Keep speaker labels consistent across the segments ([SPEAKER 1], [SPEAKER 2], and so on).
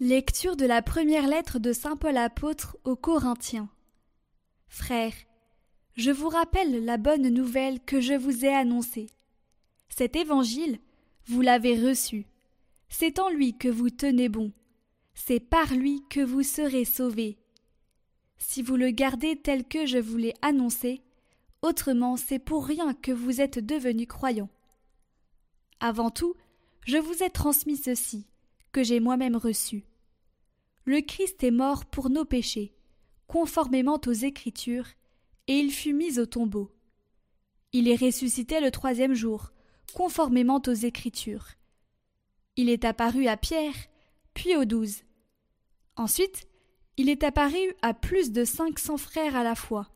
[SPEAKER 1] Lecture de la première lettre de Saint Paul apôtre aux Corinthiens. Frères, je vous rappelle la bonne nouvelle que je vous ai annoncée. Cet évangile, vous l'avez reçu. C'est en lui que vous tenez bon. C'est par lui que vous serez sauvés. Si vous le gardez tel que je vous l'ai annoncé, autrement c'est pour rien que vous êtes devenus croyants. Avant tout, je vous ai transmis ceci, que j'ai moi-même reçu. Le Christ est mort pour nos péchés, conformément aux Écritures, et il fut mis au tombeau. Il est ressuscité le troisième jour, conformément aux Écritures. Il est apparu à Pierre, puis aux douze. Ensuite, il est apparu à plus de cinq cents frères à la fois.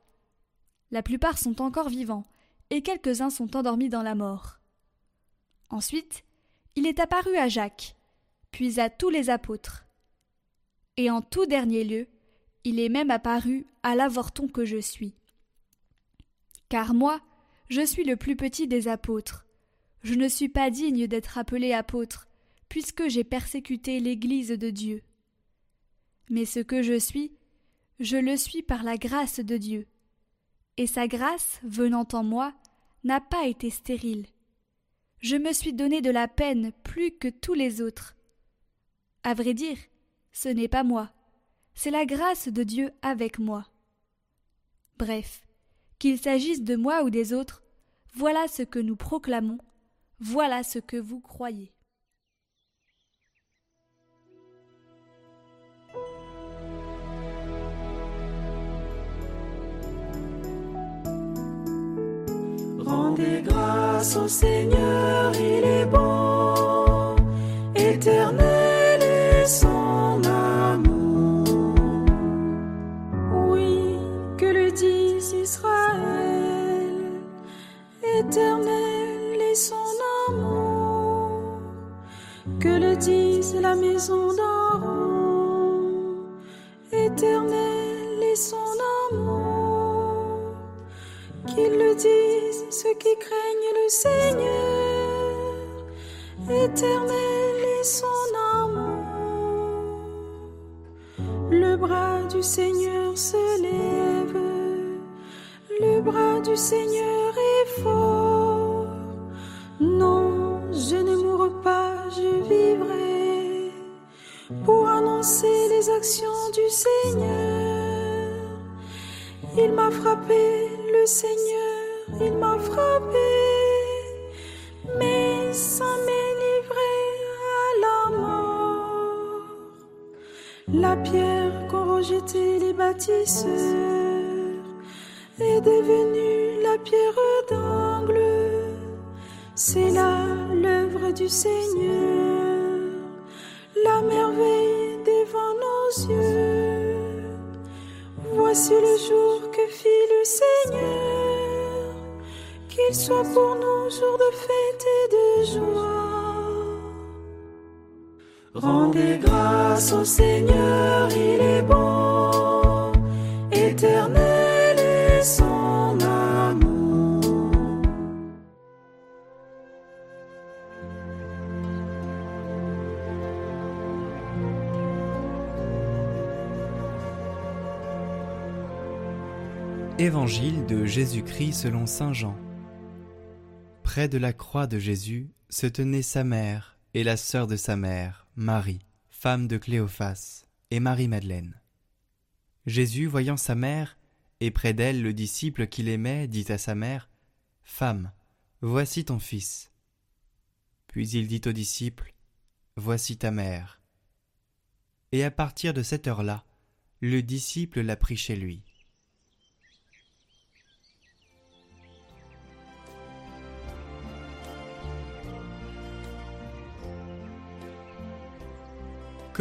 [SPEAKER 1] La plupart sont encore vivants, et quelques-uns sont endormis dans la mort. Ensuite, il est apparu à Jacques, puis à tous les apôtres. Et en tout dernier lieu, il est même apparu à l'avorton que je suis. Car moi, je suis le plus petit des apôtres. Je ne suis pas digne d'être appelé apôtre, puisque j'ai persécuté l'Église de Dieu. Mais ce que je suis, je le suis par la grâce de Dieu. Et sa grâce, venant en moi, n'a pas été stérile. Je me suis donné de la peine plus que tous les autres. À vrai dire, ce n'est pas moi, c'est la grâce de Dieu avec moi. Bref, qu'il s'agisse de moi ou des autres, voilà ce que nous proclamons, voilà ce que vous croyez.
[SPEAKER 2] Rendez grâce au Seigneur, il est bon, éternel Qu'il le disent ceux qui craignent le Seigneur, éternel est son amour. Le bras du Seigneur se lève, le bras du Seigneur est fort. Non, je ne mourrai pas, je vivrai pour annoncer les actions du Seigneur. Il m'a frappé, le Seigneur, il m'a frappé, mais ça m'est livré à la mort. La pierre qu'ont rejetée les bâtisseurs est devenue la pierre d'angle. C'est là l'œuvre du Seigneur, la merveille devant nos yeux. Voici le jour que fit le Seigneur, qu'il soit pour nous jour de fête et de joie. Rendez grâce au Seigneur, il est bon,
[SPEAKER 3] Évangile de Jésus-Christ selon Saint Jean. Près de la croix de Jésus se tenaient sa mère et la sœur de sa mère, Marie, femme de Cléophas, et Marie-Madeleine. Jésus, voyant sa mère, et près d'elle le disciple qu'il aimait, dit à sa mère, Femme, voici ton fils. Puis il dit au disciple, Voici ta mère. Et à partir de cette heure-là, le disciple l'a pris chez lui.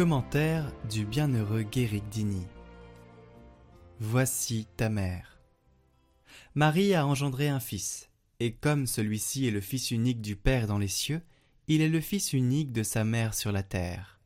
[SPEAKER 3] Commentaire du bienheureux Guéric Dini. Voici ta mère. Marie a engendré un fils, et comme celui-ci est le fils unique du Père dans les cieux, il est le fils unique de sa mère sur la terre.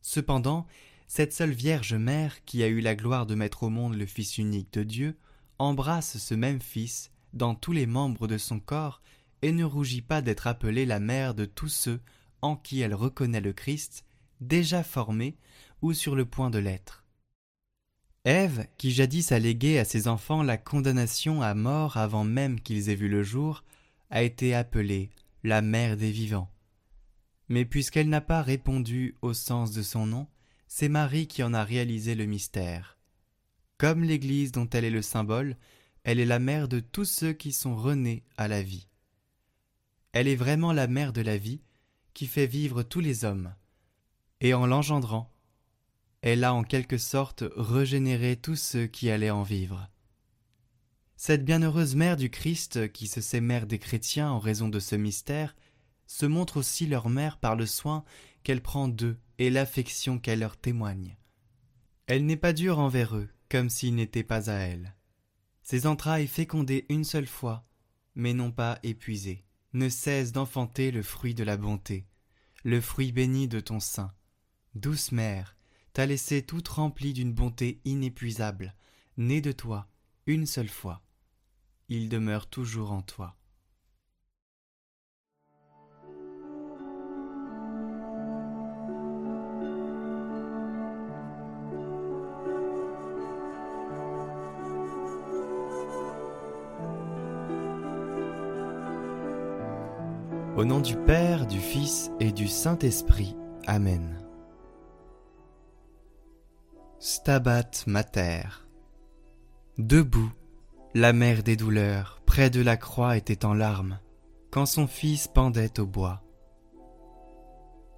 [SPEAKER 3] Cependant, cette seule Vierge Mère qui a eu la gloire de mettre au monde le Fils unique de Dieu, embrasse ce même Fils dans tous les membres de son corps et ne rougit pas d'être appelée la mère de tous ceux en qui elle reconnaît le Christ, déjà formés ou sur le point de l'être. Ève, qui jadis a légué à ses enfants la condamnation à mort avant même qu'ils aient vu le jour, a été appelée la mère des vivants. Mais puisqu'elle n'a pas répondu au sens de son nom, c'est Marie qui en a réalisé le mystère. Comme l'Église dont elle est le symbole, elle est la mère de tous ceux qui sont renés à la vie. Elle est vraiment la mère de la vie qui fait vivre tous les hommes. Et en l'engendrant, elle a en quelque sorte régénéré tous ceux qui allaient en vivre. Cette bienheureuse mère du Christ, qui se sait mère des chrétiens en raison de ce mystère, se montre aussi leur mère par le soin qu'elle prend d'eux et l'affection qu'elle leur témoigne. Elle n'est pas dure envers eux, comme s'ils n'étaient pas à elle. Ses entrailles fécondées une seule fois, mais non pas épuisées, ne cessent d'enfanter le fruit de la bonté, le fruit béni de ton sein. Douce mère, t'as laissé toute remplie d'une bonté inépuisable, née de toi, une seule fois il demeure toujours en toi. Au nom du Père, du Fils et du Saint-Esprit. Amen. Stabat Mater. Debout, la mère des douleurs, près de la croix, était en larmes, quand son fils pendait au bois.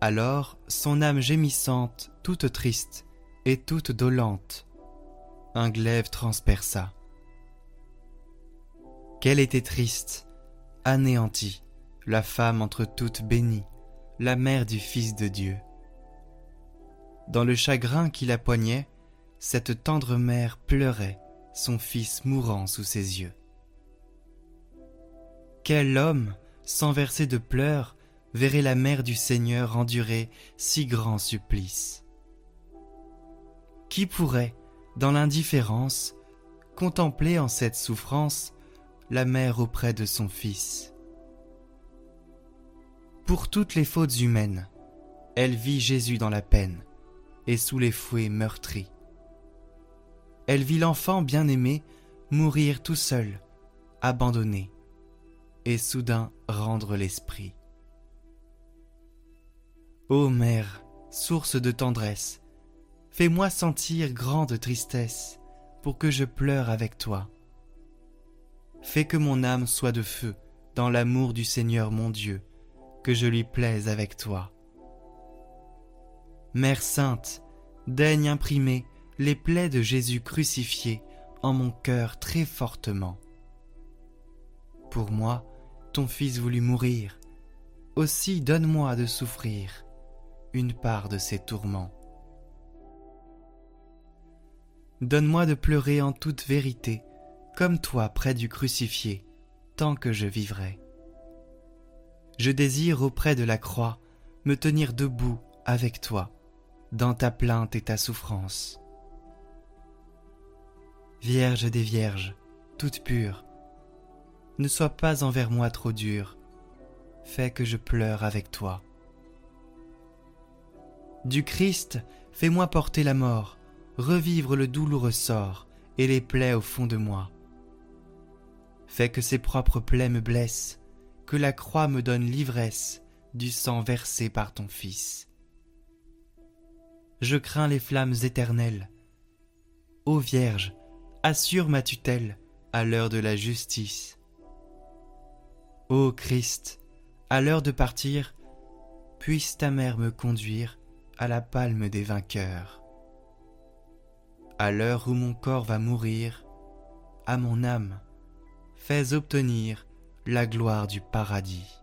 [SPEAKER 3] Alors son âme gémissante, toute triste et toute dolente, un glaive transperça. Qu'elle était triste, anéantie, la femme entre toutes bénies, la mère du Fils de Dieu. Dans le chagrin qui la poignait, cette tendre mère pleurait, son fils mourant sous ses yeux. Quel homme, sans verser de pleurs, verrait la mère du Seigneur endurer si grand supplice? Qui pourrait, dans l'indifférence, contempler en cette souffrance la mère auprès de son fils? Pour toutes les fautes humaines, elle vit Jésus dans la peine et sous les fouets meurtris elle vit l'enfant bien-aimé mourir tout seul, abandonné, et soudain rendre l'esprit. Ô mère, source de tendresse, fais-moi sentir grande tristesse pour que je pleure avec toi. Fais que mon âme soit de feu dans l'amour du Seigneur mon Dieu, que je lui plaise avec toi. Mère sainte, daigne imprimer les plaies de Jésus crucifié en mon cœur très fortement. Pour moi, ton Fils voulut mourir, aussi donne-moi de souffrir une part de ses tourments. Donne-moi de pleurer en toute vérité, comme toi près du crucifié, tant que je vivrai. Je désire auprès de la croix me tenir debout avec toi, dans ta plainte et ta souffrance. Vierge des Vierges, toute pure, ne sois pas envers moi trop dure, fais que je pleure avec toi. Du Christ, fais-moi porter la mort, revivre le douloureux sort et les plaies au fond de moi. Fais que ses propres plaies me blessent, que la croix me donne l'ivresse du sang versé par ton Fils. Je crains les flammes éternelles. Ô Vierge, assure ma tutelle à l'heure de la justice. Ô Christ, à l'heure de partir, puisse ta mère me conduire à la palme des vainqueurs. À l'heure où mon corps va mourir, à mon âme, fais obtenir la gloire du paradis.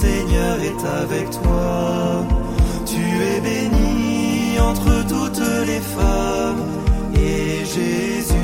[SPEAKER 3] Seigneur est avec toi. Tu es béni entre toutes les femmes, et Jésus.